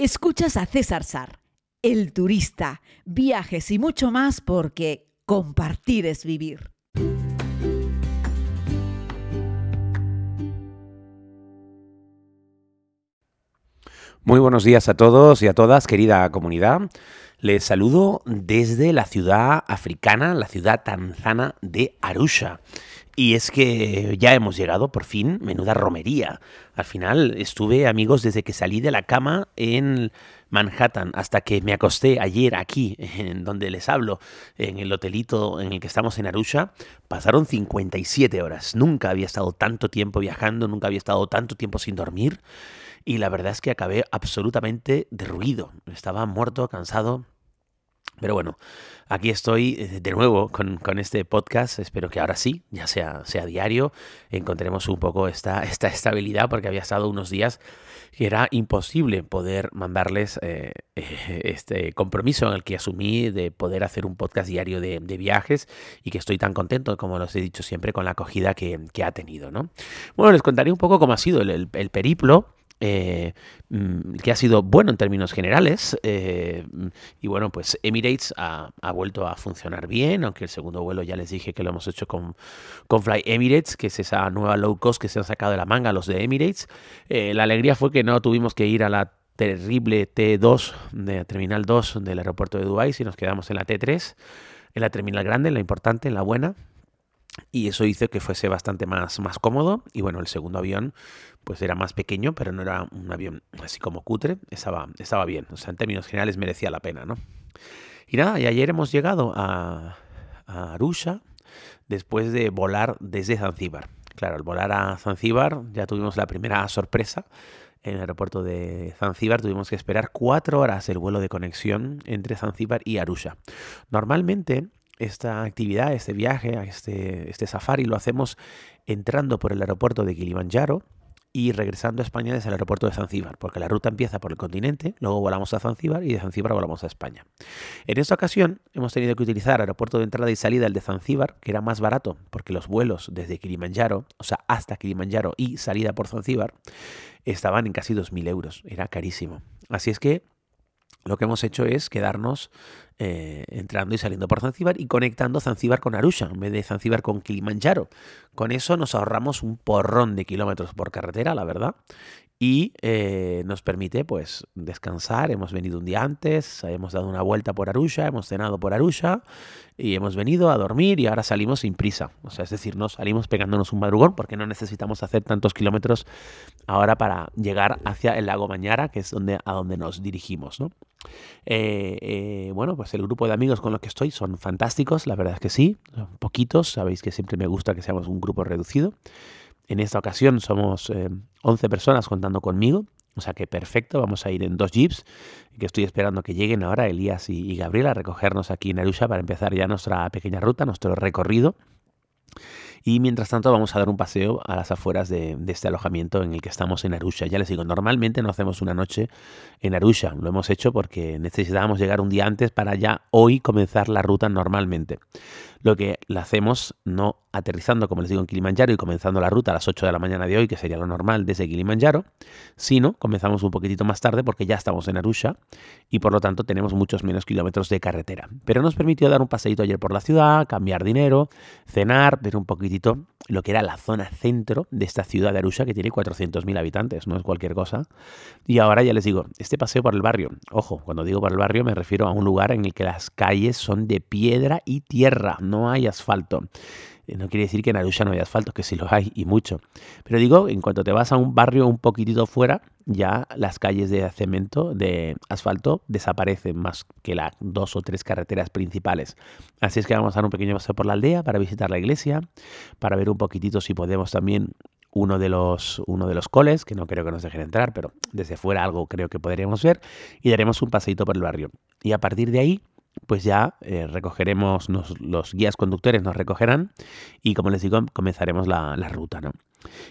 Escuchas a César Sar, el turista, viajes y mucho más porque compartir es vivir. Muy buenos días a todos y a todas, querida comunidad. Les saludo desde la ciudad africana, la ciudad tanzana de Arusha. Y es que ya hemos llegado, por fin, menuda romería. Al final estuve, amigos, desde que salí de la cama en Manhattan hasta que me acosté ayer aquí, en donde les hablo, en el hotelito en el que estamos en Arusha, pasaron 57 horas. Nunca había estado tanto tiempo viajando, nunca había estado tanto tiempo sin dormir. Y la verdad es que acabé absolutamente derruido. Estaba muerto, cansado, pero bueno, aquí estoy eh, de nuevo con, este podcast. Espero que ahora sí, ya sea, sea diario, encontremos un poco esta, esta estabilidad, porque había estado unos días que era imposible poder mandarles eh, eh, este compromiso en el que asumí de poder hacer un podcast diario de, viajes y que estoy tan contento, como los he dicho siempre, con la acogida que, ha tenido. ¿no? Bueno, les contaré un poco cómo ha sido el periplo eh, mm, que ha sido bueno en términos generales. Eh, y bueno, pues Emirates ha, vuelto a funcionar bien, aunque el segundo vuelo ya les dije que lo hemos hecho con, con Fly Emirates, que es esa nueva low cost que se han sacado de la manga los de Emirates. Eh, la alegría fue que no tuvimos que ir a la terrible T2, de Terminal 2 del aeropuerto de Dubái, si nos quedamos en la T3, en la terminal grande, en la importante, en la buena. Y eso hizo que fuese bastante más, más cómodo. Y bueno, el segundo avión pues era más pequeño, pero no era un avión así como cutre, estaba, estaba bien, o sea, en términos generales merecía la pena, ¿no? Y nada, y ayer hemos llegado a, Arusha después de volar desde Zanzíbar. Claro, al volar a Zanzíbar ya tuvimos la primera sorpresa. En el aeropuerto de Zanzíbar tuvimos que esperar cuatro horas el vuelo de conexión entre Zanzíbar y Arusha. Normalmente esta actividad, este viaje, este, este safari lo hacemos entrando por el aeropuerto de Kilimanjaro, y regresando a España desde el aeropuerto de Zanzíbar, porque la ruta empieza por el continente, luego volamos a Zanzíbar y de Zanzíbar volamos a España. En esta ocasión hemos tenido que utilizar aeropuerto de entrada y salida, el de Zanzíbar, que era más barato, porque los vuelos desde Kilimanjaro, o sea, hasta Kilimanjaro y salida por Zanzíbar, estaban en casi 2.000 euros, era carísimo. Así es que lo que hemos hecho es quedarnos eh, entrando y saliendo por Zanzíbar y conectando Zanzíbar con Arusha en vez de Zanzíbar con Kilimanjaro. Con eso nos ahorramos un porrón de kilómetros por carretera, la verdad, y eh, nos permite pues descansar. Hemos venido un día antes, hemos dado una vuelta por Arusha, hemos cenado por Arusha y hemos venido a dormir y ahora salimos sin prisa. O sea, es decir, no salimos pegándonos un madrugón porque no necesitamos hacer tantos kilómetros ahora para llegar hacia el lago Mañara, que es donde, a donde nos dirigimos. ¿no? Eh, eh, bueno, pues el grupo de amigos con los que estoy son fantásticos, la verdad es que sí, poquitos, sabéis que siempre me gusta que seamos un grupo reducido. En esta ocasión somos 11 eh, personas contando conmigo, o sea que perfecto, vamos a ir en dos jeeps, que estoy esperando que lleguen ahora Elías y, Gabriel a recogernos aquí en Arusha para empezar ya nuestra pequeña ruta, nuestro recorrido. Y mientras tanto vamos a dar un paseo a las afueras de, este alojamiento en el que estamos en Arusha. Ya les digo, normalmente no hacemos una noche en Arusha. Lo hemos hecho porque necesitábamos llegar un día antes para ya hoy comenzar la ruta normalmente. Lo que la hacemos no aterrizando, como les digo, en Kilimanjaro y comenzando la ruta a las 8 de la mañana de hoy, que sería lo normal desde Kilimanjaro, sino comenzamos un poquitito más tarde porque ya estamos en Arusha y por lo tanto tenemos muchos menos kilómetros de carretera. Pero nos permitió dar un paseíto ayer por la ciudad, cambiar dinero, cenar, ver un lo que era la zona centro de esta ciudad de Arusha que tiene 400.000 habitantes, no es cualquier cosa. Y ahora ya les digo, este paseo por el barrio, ojo, cuando digo por el barrio me refiero a un lugar en el que las calles son de piedra y tierra, no hay asfalto. Eh, no quiere decir que en Arusha no hay asfalto, que sí lo hay y mucho. Pero digo, en cuanto te vas a un barrio un poquitito fuera, ya las calles de cemento, de asfalto, desaparecen más que las dos o tres carreteras principales. Así es que vamos a dar un pequeño paseo por la aldea para visitar la iglesia, para ver un poquitito si podemos también uno de los uno de los coles, que no creo que nos dejen entrar, pero desde fuera algo creo que podríamos ver, y daremos un paseito por el barrio. Y a partir de ahí pues ya eh, recogeremos, los guías conductores nos recogerán y como les digo, comenzaremos la, ruta, ¿no?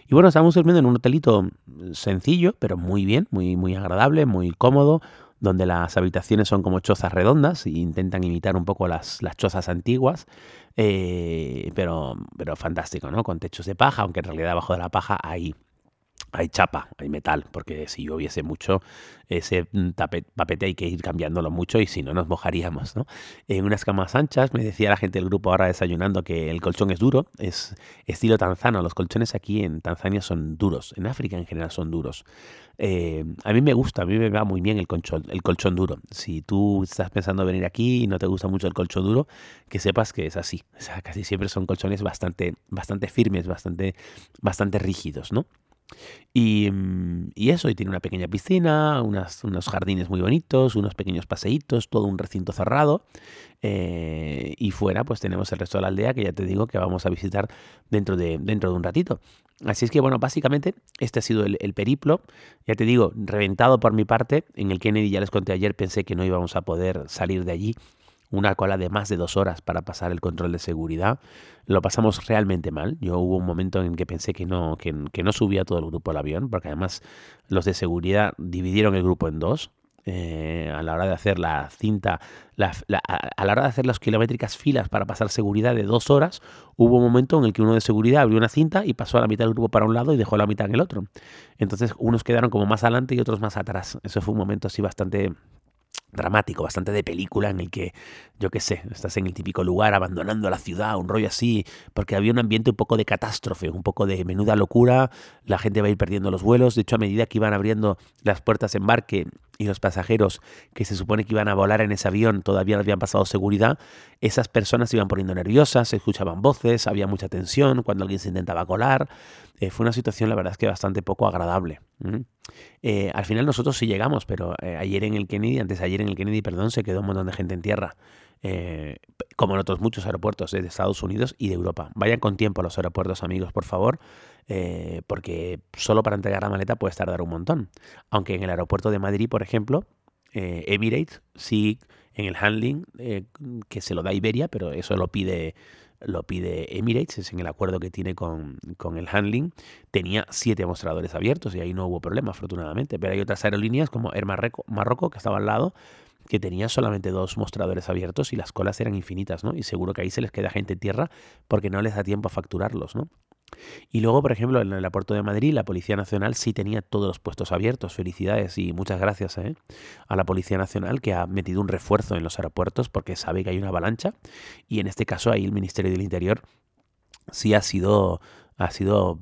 Y bueno, estamos durmiendo en un hotelito sencillo, pero muy bien, muy, muy agradable, muy cómodo, donde las habitaciones son como chozas redondas e intentan imitar un poco las, las chozas antiguas, eh, pero, pero fantástico, ¿no? Con techos de paja, aunque en realidad abajo de la paja hay hay chapa, hay metal, porque si lloviese mucho, ese mm, papete hay que ir cambiándolo mucho y si no nos mojaríamos, ¿no? En unas camas anchas, me decía la gente del grupo ahora desayunando que el colchón es duro, es estilo tanzano. Los colchones aquí en Tanzania son duros, en África en general son duros. Eh, a mí me gusta, a mí me va muy bien el colchón, el colchón duro. Si tú estás pensando venir aquí y no te gusta mucho el colchón duro, que sepas que es así. O sea, casi siempre son colchones bastante, bastante firmes, bastante, bastante rígidos, ¿no? Mm, y, eso, y tiene una pequeña piscina, unos jardines muy bonitos, unos pequeños paseitos, todo un recinto cerrado. Eh, y fuera, pues tenemos el resto de la aldea que ya te digo que vamos a visitar dentro de, dentro de un ratito. Así es que, bueno, básicamente este ha sido el, el, periplo. Ya te digo, reventado por mi parte. En el Kennedy, ya les conté ayer, pensé que no íbamos a poder salir de allí una cola de más de dos horas para pasar el control de seguridad. Lo pasamos realmente mal. Yo hubo un momento en que pensé que no, que, no subía todo el grupo al avión, porque además los de seguridad dividieron el grupo en dos. Eh, a la hora de hacer la cinta, a la hora de hacer las kilométricas filas para pasar seguridad de dos horas, hubo un momento en el que uno de seguridad abrió una cinta y pasó a la mitad del grupo para un lado y dejó la mitad en el otro. Entonces unos quedaron como más adelante y otros más atrás. Eso fue un momento así bastante, dramático, bastante de película, en el que, yo qué sé, estás en el típico lugar abandonando la ciudad, un rollo así, porque había un ambiente un poco de catástrofe, un poco de menuda locura, la gente va a ir perdiendo los vuelos, de hecho a medida que iban abriendo las puertas de embarque y los pasajeros que se supone que iban a volar en ese avión todavía no habían pasado seguridad, esas personas se iban poniendo nerviosas, se escuchaban voces, había mucha tensión cuando alguien se intentaba colar. Eh, fue una situación, la verdad es que bastante poco agradable. Eh, al final nosotros sí llegamos, pero eh, ayer en el Kennedy, antes de ayer en el Kennedy, perdón, se quedó un montón de gente en tierra. como en otros muchos aeropuertos de Estados Unidos y de Europa. Vayan con tiempo a los aeropuertos, amigos, por favor. Eh, porque solo para entregar la maleta puedes tardar un montón. Aunque en el aeropuerto de Madrid, por ejemplo, eh, Emirates sí en el handling eh, que se lo da Iberia, pero eso lo pide lo pide Emirates, es en el acuerdo que tiene con, con, el handling, tenía siete mostradores abiertos y ahí no hubo problema, afortunadamente. Pero hay otras aerolíneas como Air Marroco, que estaba al lado, que tenía solamente dos mostradores abiertos y las colas eran infinitas, ¿no? Y seguro que ahí se les queda gente en tierra porque no les da tiempo a facturarlos, ¿no? Y luego, por ejemplo, en el aeropuerto de Madrid, la Policía Nacional sí tenía todos los puestos abiertos. Felicidades y muchas gracias ¿eh? a la Policía Nacional que ha metido un refuerzo en los aeropuertos porque sabe que hay una avalancha. Y en este caso, ahí el Ministerio del Interior sí ha sido ha sido,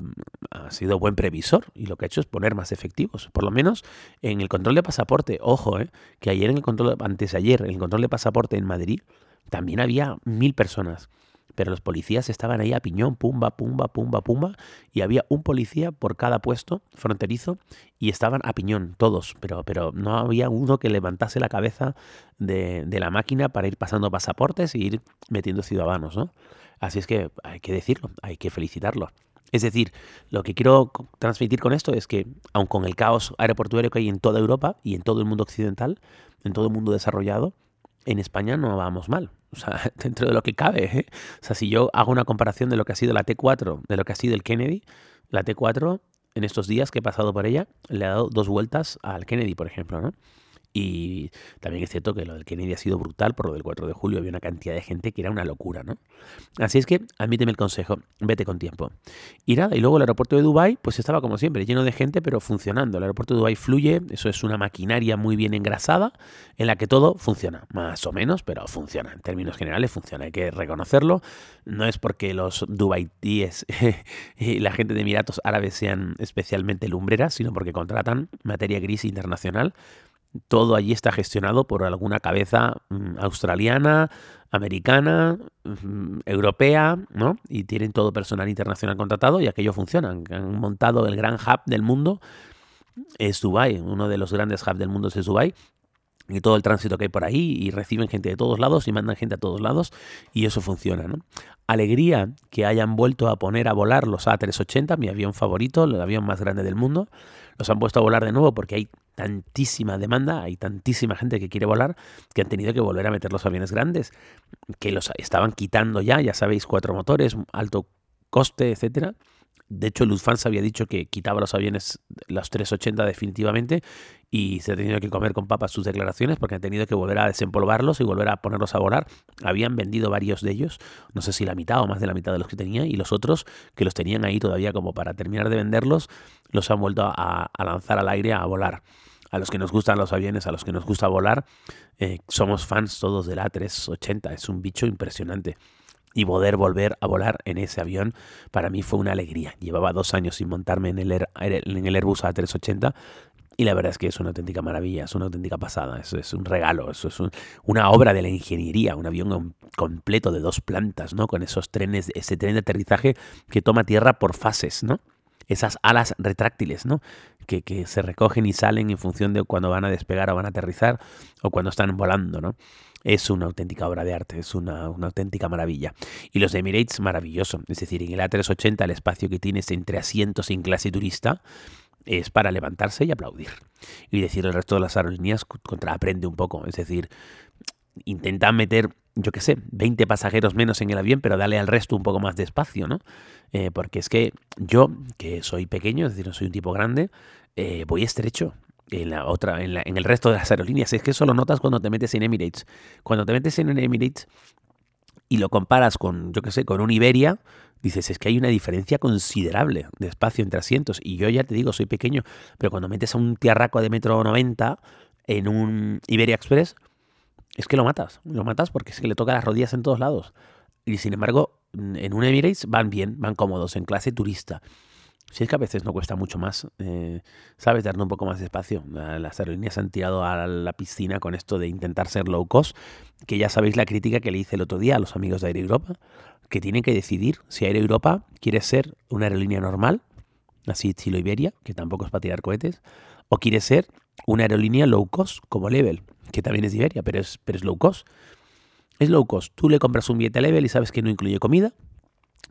ha sido buen previsor y lo que ha hecho es poner más efectivos. Por lo menos en el control de pasaporte, ojo, ¿eh? que ayer en el control, antes ayer, en el control de pasaporte en Madrid, también había mil personas pero los policías estaban ahí a piñón, pumba, pumba, pumba, pumba, y había un policía por cada puesto fronterizo y estaban a piñón todos, pero, pero no había uno que levantase la cabeza de, la máquina para ir pasando pasaportes y ir metiendo ciudadanos, ¿no? Así es que hay que decirlo, hay que felicitarlo. Es decir, lo que quiero transmitir con esto es que, aun con el caos aeroportuario que hay en toda Europa y en todo el mundo occidental, en todo el mundo desarrollado, en España no vamos mal. O sea, dentro de lo que cabe. ¿eh? O sea, si yo hago una comparación de lo que ha sido la T4, de lo que ha sido el Kennedy, la T4, en estos días que he pasado por ella, le ha dado dos vueltas al Kennedy, por ejemplo, ¿no? Y también es cierto que lo del Kennedy ha sido brutal, por lo del 4 de julio había una cantidad de gente que era una locura, ¿no? Así es que admíteme el consejo, vete con tiempo. Y nada, y luego el aeropuerto de Dubai pues estaba como siempre, lleno de gente, pero funcionando. El aeropuerto de Dubai fluye, eso es una maquinaria muy bien engrasada, en la que todo funciona, más o menos, pero funciona. En términos generales funciona, hay que reconocerlo. No es porque los Dubaitíes y la gente de Emiratos Árabes sean especialmente lumbreras, sino porque contratan materia gris internacional todo allí está gestionado por alguna cabeza mm, australiana, americana, mm, europea, ¿no? Y tienen todo personal internacional contratado y aquello funciona. Han montado el gran hub del mundo, es Dubai, uno de los grandes hubs del mundo es Dubai. Y todo el tránsito que hay por ahí, y reciben gente de todos lados y mandan gente a todos lados, y eso funciona. Alegría que hayan vuelto a poner a volar los A380, mi avión favorito, el avión más grande del mundo. Los han puesto a volar de nuevo porque hay tantísima demanda, hay tantísima gente que quiere volar, que han tenido que volver a meter los aviones grandes, que los estaban quitando ya, ya sabéis, cuatro motores, alto coste, etcétera, De hecho, Lufthansa había dicho que quitaba los aviones, los 380 definitivamente, y se ha tenido que comer con papas sus declaraciones porque han tenido que volver a desempolvarlos y volver a ponerlos a volar. Habían vendido varios de ellos, no sé si la mitad o más de la mitad de los que tenía, y los otros que los tenían ahí todavía como para terminar de venderlos, los han vuelto a, lanzar al aire a volar. A los que nos gustan los aviones, a los que nos gusta volar, eh, somos fans todos del A380, es un bicho impresionante y poder volver a volar en ese avión para mí fue una alegría. Llevaba dos años sin montarme en el, en el Airbus A380 y la verdad es que es una auténtica maravilla, es una auténtica pasada, eso es un regalo, eso es una obra de la ingeniería, un avión completo de dos plantas, ¿no? Con esos trenes, ese tren de aterrizaje que toma tierra por fases, ¿no? Esas alas retráctiles, ¿no? Que, que se recogen y salen en función de cuando van a despegar o van a aterrizar o cuando están volando, ¿no? Es una auténtica obra de arte, es una, auténtica maravilla. Y los Emirates, maravilloso. Es decir, en el A380 el espacio que tienes entre asientos en clase turista es para levantarse y aplaudir. Y decir el resto de las aerolíneas contraaprende un poco. Es decir, intentan meter, yo qué sé, 20 pasajeros menos en el avión, pero dale al resto un poco más de espacio, ¿no? Eh, porque es que yo, que soy pequeño, es decir, no soy un tipo grande, eh, voy estrecho en la otra, en, en, el resto de las aerolíneas. Es que eso lo notas cuando te metes en Emirates. Cuando te metes en Emirates y lo comparas con, yo qué sé, con un Iberia, dices, es que hay una diferencia considerable de espacio entre asientos. Y yo ya te digo, soy pequeño, pero cuando metes a un tiarraco de metro 90 en un Iberia Express, es que lo matas. Lo matas porque es que le toca las rodillas en todos lados. Y sin embargo, en un Emirates van bien, van cómodos, en clase turista. Si es que a veces no cuesta mucho más, eh, ¿sabes? Darle un poco más de espacio. Las aerolíneas han tirado a la piscina con esto de intentar ser low cost, que ya sabéis la crítica que le hice el otro día a los amigos de Air Europa, que tienen que decidir si Air Europa quiere ser una aerolínea normal, así estilo Iberia, que tampoco es para tirar cohetes, o quiere ser una aerolínea low cost como Level, que también es Iberia, pero es, pero es low cost. Es low cost. Tú le compras un billete a Level y sabes que no incluye comida,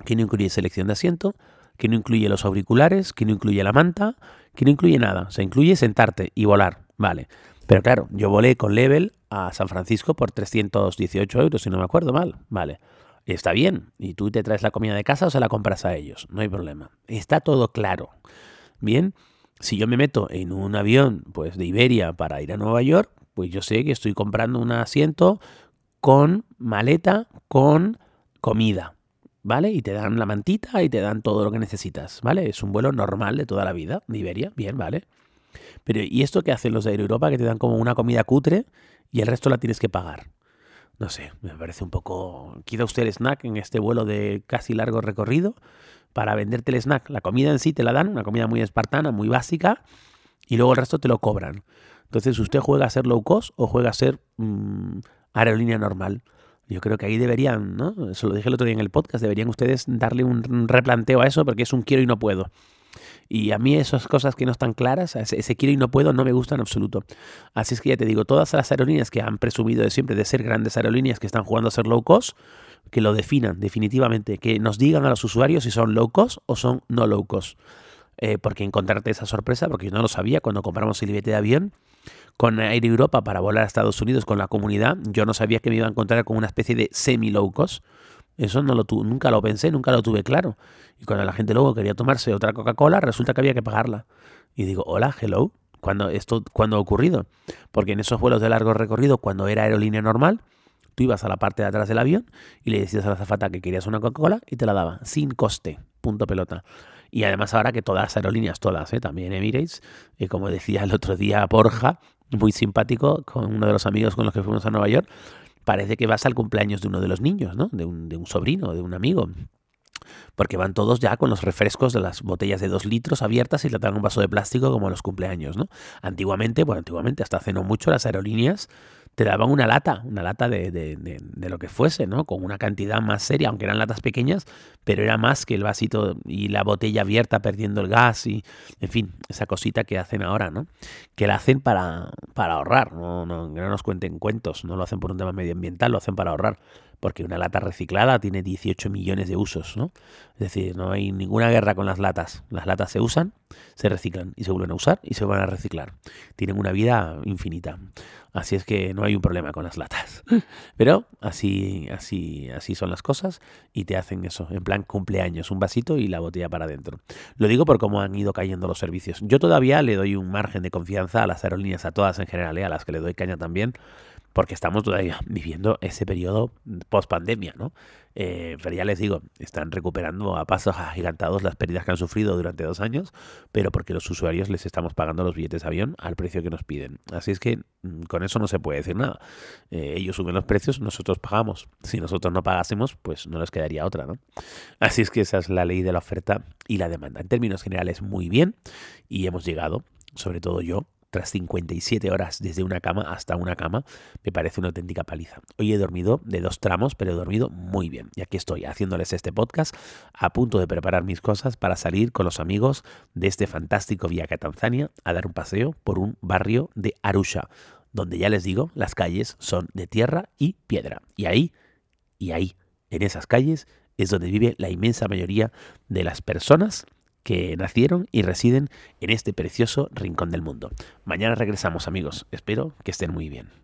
que no incluye selección de asiento, que no incluye los auriculares, que no incluye la manta, que no incluye nada. O sea, incluye sentarte y volar. Vale. Pero claro, yo volé con Level a San Francisco por 318 euros, si no me acuerdo mal. Vale. Está bien. Y tú te traes la comida de casa o se la compras a ellos. No hay problema. Está todo claro. Bien. Si yo me meto en un avión pues de Iberia para ir a Nueva York, pues yo sé que estoy comprando un asiento con maleta, con comida. ¿Vale? Y te dan la mantita y te dan todo lo que necesitas, ¿vale? Es un vuelo normal de toda la vida, de Iberia, bien, ¿vale? Pero ¿y esto qué hacen los de Europa? Que te dan como una comida cutre y el resto la tienes que pagar. No sé, me parece un poco... Quita usted el snack en este vuelo de casi largo recorrido para venderte el snack. La comida en sí te la dan, una comida muy espartana, muy básica, y luego el resto te lo cobran. Entonces, ¿usted juega a ser low cost o juega a ser mm, aerolínea normal? Yo creo que ahí deberían, ¿no? Eso lo dije el otro día en el podcast, deberían ustedes darle un replanteo a eso porque es un quiero y no puedo. Y a mí esas cosas que no están claras, ese, quiero y no puedo, no me gustan en absoluto. Así es que ya te digo, todas las aerolíneas que han presumido de siempre de ser grandes aerolíneas que están jugando a ser low cost, que lo definan definitivamente, que nos digan a los usuarios si son low cost o son no low cost. Eh, porque encontrarte esa sorpresa, porque yo no lo sabía cuando compramos el billete de avión, con Air Europa para volar a Estados Unidos con la comunidad, yo no sabía que me iba a encontrar con una especie de semi-low cost. Eso no lo nunca lo pensé, nunca lo tuve claro. Y cuando la gente luego quería tomarse otra Coca-Cola, resulta que había que pagarla. Y digo, hola, hello, ¿cuándo, esto, ¿cuándo ha ocurrido? Porque en esos vuelos de largo recorrido, cuando era aerolínea normal, tú ibas a la parte de atrás del avión y le decías a la azafata que querías una Coca-Cola y te la daba, sin coste, punto pelota. Y además ahora que todas las aerolíneas, todas, ¿eh? también Emirates, y como decía el otro día Borja, muy simpático, con uno de los amigos con los que fuimos a Nueva York, parece que vas al cumpleaños de uno de los niños, ¿no? De un, de un sobrino, de un amigo. Porque van todos ya con los refrescos de las botellas de dos litros abiertas y le un vaso de plástico como en los cumpleaños, ¿no? Antiguamente, bueno, antiguamente, hasta hace no mucho, las aerolíneas te daban una lata, una lata de, de, de, lo que fuese, ¿no? Con una cantidad más seria, aunque eran latas pequeñas, pero era más que el vasito y la botella abierta perdiendo el gas y, en fin, esa cosita que hacen ahora, ¿no? Que la hacen para, para ahorrar, no, no, no nos cuenten cuentos, no lo hacen por un tema medioambiental, lo hacen para ahorrar porque una lata reciclada tiene 18 millones de usos, ¿no? Es decir, no hay ninguna guerra con las latas. Las latas se usan, se reciclan y se vuelven a usar y se van a reciclar. Tienen una vida infinita. Así es que no hay un problema con las latas. Pero así, así, así son las cosas y te hacen eso, en plan cumpleaños, un vasito y la botella para adentro. Lo digo por cómo han ido cayendo los servicios. Yo todavía le doy un margen de confianza a las aerolíneas, a todas en general, ¿eh? a las que le doy caña también, porque estamos todavía viviendo ese periodo post pandemia, ¿no? Eh, pero ya les digo, están recuperando a pasos agigantados las pérdidas que han sufrido durante dos años, pero porque los usuarios les estamos pagando los billetes de avión al precio que nos piden. Así es que mm, con eso no se puede decir nada. Eh, ellos suben los precios, nosotros pagamos. Si nosotros no pagásemos, pues no les quedaría otra, ¿no? Así es que esa es la ley de la oferta y la demanda. En términos generales, muy bien y hemos llegado, sobre todo yo, tras 57 horas desde una cama hasta una cama, me parece una auténtica paliza. Hoy he dormido de dos tramos, pero he dormido muy bien. Y aquí estoy haciéndoles este podcast, a punto de preparar mis cosas para salir con los amigos de este fantástico viaje a Tanzania a dar un paseo por un barrio de Arusha, donde ya les digo, las calles son de tierra y piedra. Y ahí, y ahí, en esas calles, es donde vive la inmensa mayoría de las personas que nacieron y residen en este precioso rincón del mundo. Mañana regresamos amigos, espero que estén muy bien.